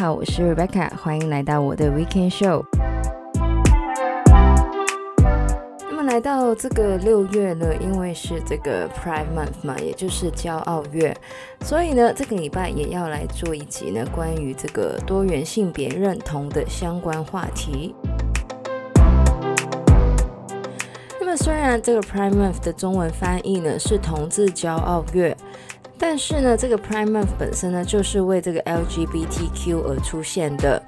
好，我是 Rebecca，欢迎来到我的 Weekend Show。那么来到这个六月呢，因为是这个 Pride Month 嘛，也就是骄傲月，所以呢，这个礼拜也要来做一集呢，关于这个多元性别认同的相关话题。那么虽然这个 Pride Month 的中文翻译呢是同志骄傲月。但是呢，这个 Prime Month 本身呢，就是为这个 LGBTQ 而出现的，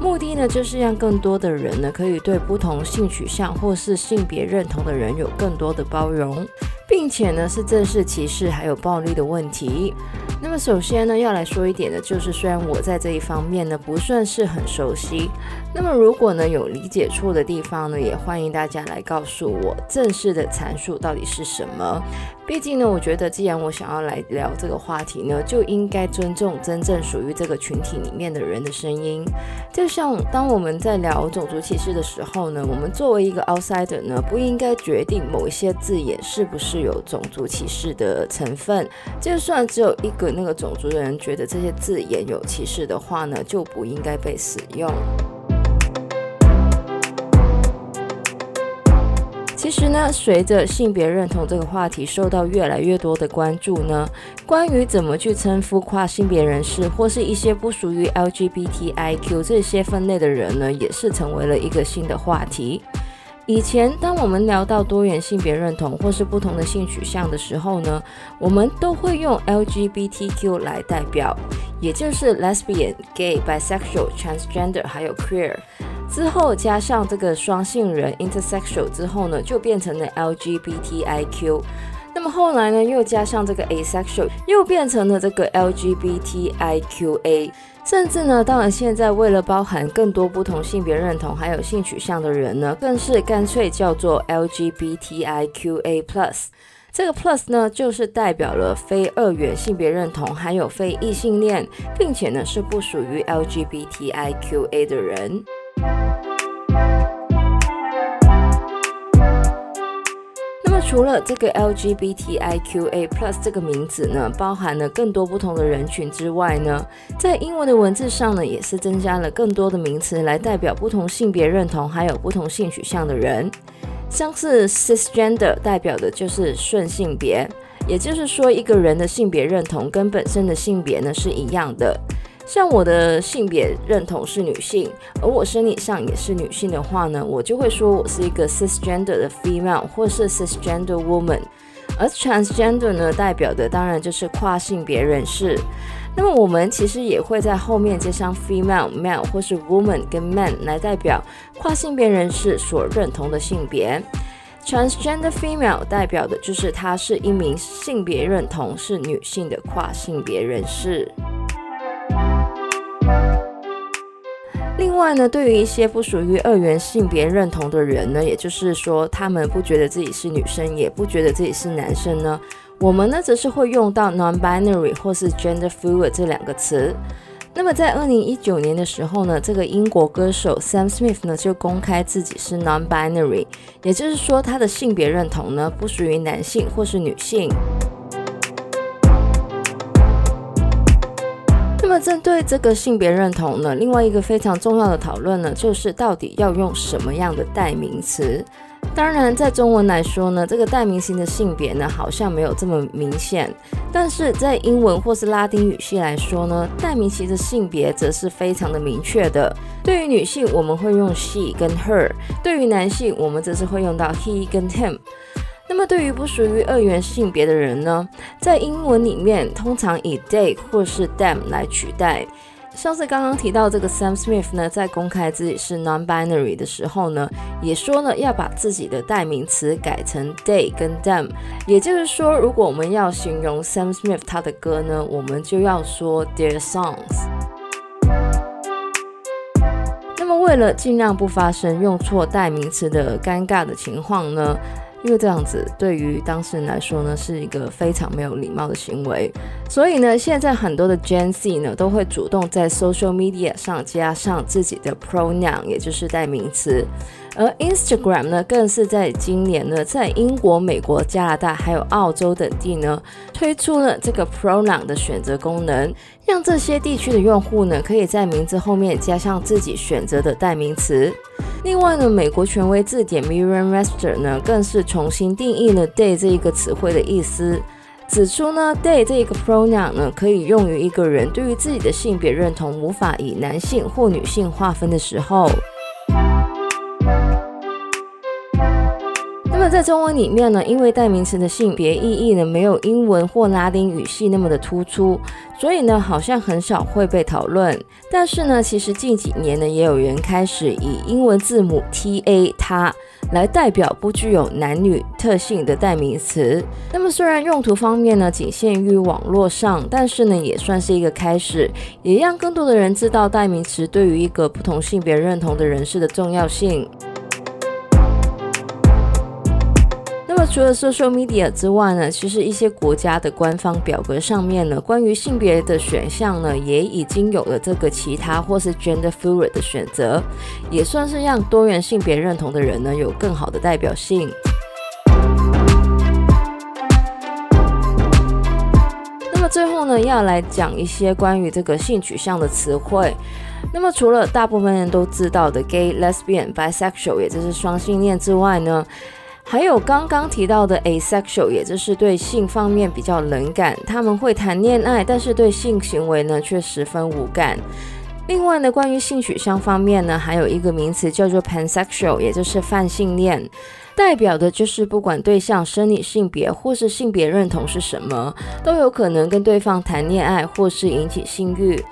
目的呢，就是让更多的人呢，可以对不同性取向或是性别认同的人有更多的包容，并且呢，是正视歧视还有暴力的问题。那么首先呢，要来说一点的，就是虽然我在这一方面呢不算是很熟悉，那么如果呢有理解错的地方呢，也欢迎大家来告诉我正式的阐述到底是什么。毕竟呢，我觉得既然我想要来聊这个话题呢，就应该尊重真正属于这个群体里面的人的声音。就像当我们在聊种族歧视的时候呢，我们作为一个 outsider 呢，不应该决定某一些字眼是不是有种族歧视的成分。就算只有一个。那个种族的人觉得这些字眼有歧视的话呢，就不应该被使用。其实呢，随着性别认同这个话题受到越来越多的关注呢，关于怎么去称呼跨性别人士或是一些不属于 LGBTIQ 这些分类的人呢，也是成为了一个新的话题。以前，当我们聊到多元性别认同或是不同的性取向的时候呢，我们都会用 LGBTQ 来代表，也就是 lesbian、gay、bisexual、transgender 还有 queer。之后加上这个双性人 intersexual 之后呢，就变成了 LGBTIQ。那么后来呢，又加上这个 asexual，又变成了这个 LGBTIQA。甚至呢，到了现在，为了包含更多不同性别认同还有性取向的人呢，更是干脆叫做 LGBTIQA Plus。这个 Plus 呢，就是代表了非二元性别认同还有非异性恋，并且呢是不属于 LGBTIQA 的人。那么除了这个 LGBTIQA Plus 这个名字呢，包含了更多不同的人群之外呢，在英文的文字上呢，也是增加了更多的名词来代表不同性别认同还有不同性取向的人。像是 Cisgender 代表的就是顺性别，也就是说一个人的性别认同跟本身的性别呢是一样的。像我的性别认同是女性，而我生理上也是女性的话呢，我就会说我是一个 cisgender 的 female 或是 cisgender woman。而 transgender 呢，代表的当然就是跨性别人士。那么我们其实也会在后面接上 female、male 或是 woman 跟 man 来代表跨性别人士所认同的性别。transgender female 代表的就是她是一名性别认同是女性的跨性别人士。另外呢，对于一些不属于二元性别认同的人呢，也就是说，他们不觉得自己是女生，也不觉得自己是男生呢，我们呢则是会用到 non-binary 或是 gender fluid 这两个词。那么在二零一九年的时候呢，这个英国歌手 Sam Smith 呢就公开自己是 non-binary，也就是说他的性别认同呢不属于男性或是女性。针对这个性别认同呢，另外一个非常重要的讨论呢，就是到底要用什么样的代名词。当然，在中文来说呢，这个代名词的性别呢，好像没有这么明显。但是在英文或是拉丁语系来说呢，代名词的性别则是非常的明确的。对于女性，我们会用 she 跟 her；对于男性，我们则是会用到 he 跟 him。那么，对于不属于二元性别的人呢，在英文里面通常以 they 或是 them 来取代。像是刚刚提到这个 Sam Smith 呢，在公开自己是 non-binary 的时候呢，也说了要把自己的代名词改成 they 跟 them。也就是说，如果我们要形容 Sam Smith 他的歌呢，我们就要说 their songs。那么，为了尽量不发生用错代名词的尴尬的情况呢，因为这样子对于当事人来说呢，是一个非常没有礼貌的行为，所以呢，现在很多的 Gen Z 呢都会主动在 social media 上加上自己的 pronoun，也就是代名词。而 Instagram 呢，更是在今年呢，在英国、美国、加拿大还有澳洲等地呢，推出了这个 pronoun 的选择功能，让这些地区的用户呢，可以在名字后面加上自己选择的代名词。另外呢，美国权威字典 Merriam-Webster 呢，更是重新定义了 “day” 这一个词汇的意思，指出呢，“day” 这一个 pronoun 呢，可以用于一个人对于自己的性别认同无法以男性或女性划分的时候。在中文里面呢，因为代名词的性别意义呢，没有英文或拉丁语系那么的突出，所以呢，好像很少会被讨论。但是呢，其实近几年呢，也有人开始以英文字母 T A 它来代表不具有男女特性的代名词。那么虽然用途方面呢，仅限于网络上，但是呢，也算是一个开始，也让更多的人知道代名词对于一个不同性别认同的人士的重要性。除了 social media 之外呢，其实一些国家的官方表格上面呢，关于性别的选项呢，也已经有了这个其他或是 gender fluid 的选择，也算是让多元性别认同的人呢，有更好的代表性。那么最后呢，要来讲一些关于这个性取向的词汇。那么除了大部分人都知道的 gay、lesbian、bisexual，也就是双性恋之外呢，还有刚刚提到的 asexual，也就是对性方面比较冷感，他们会谈恋爱，但是对性行为呢却十分无感。另外呢，关于性取向方面呢，还有一个名词叫做 pansexual，也就是泛性恋，代表的就是不管对象生理性别或是性别认同是什么，都有可能跟对方谈恋爱或是引起性欲。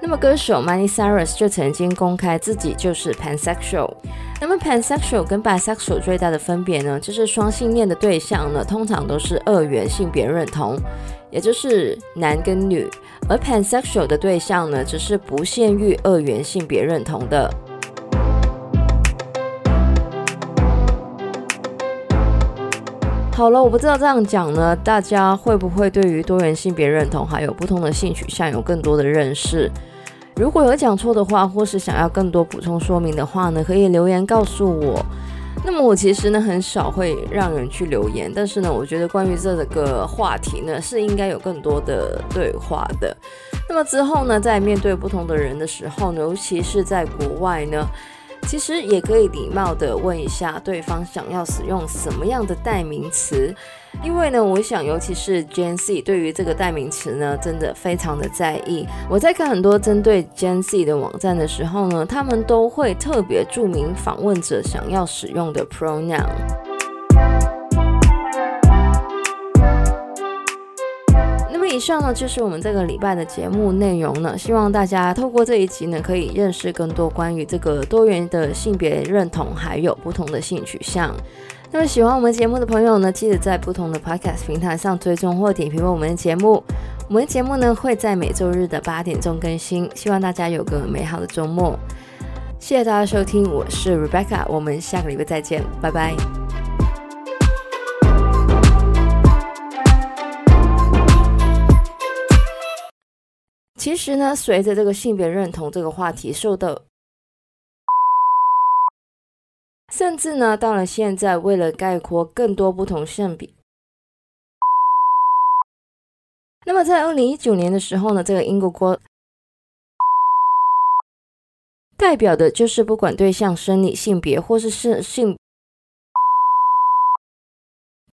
那么歌手 m o n e y Cyrus 就曾经公开自己就是 pansexual。那么 pansexual 跟 bisexual 最大的分别呢，就是双性恋的对象呢，通常都是二元性别认同，也就是男跟女；而 pansexual 的对象呢，只是不限于二元性别认同的。好了，我不知道这样讲呢，大家会不会对于多元性别认同还有不同的性取向有更多的认识？如果有讲错的话，或是想要更多补充说明的话呢，可以留言告诉我。那么我其实呢很少会让人去留言，但是呢，我觉得关于这个话题呢是应该有更多的对话的。那么之后呢，在面对不同的人的时候呢，尤其是在国外呢。其实也可以礼貌地问一下对方想要使用什么样的代名词，因为呢，我想尤其是 Gen Z 对于这个代名词呢，真的非常的在意。我在看很多针对 Gen Z 的网站的时候呢，他们都会特别注明访问者想要使用的 pronoun。以上呢就是我们这个礼拜的节目内容呢，希望大家透过这一集呢，可以认识更多关于这个多元的性别认同，还有不同的性取向。那么喜欢我们节目的朋友呢，记得在不同的 Podcast 平台上追踪或点评我们的节目。我们的节目呢会在每周日的八点钟更新，希望大家有个美好的周末。谢谢大家收听，我是 Rebecca，我们下个礼拜再见，拜拜。其实呢，随着这个性别认同这个话题受到，甚至呢，到了现在，为了概括更多不同性别，那么在二零一九年的时候呢，这个英国国代表的就是不管对象生理性别或是是性。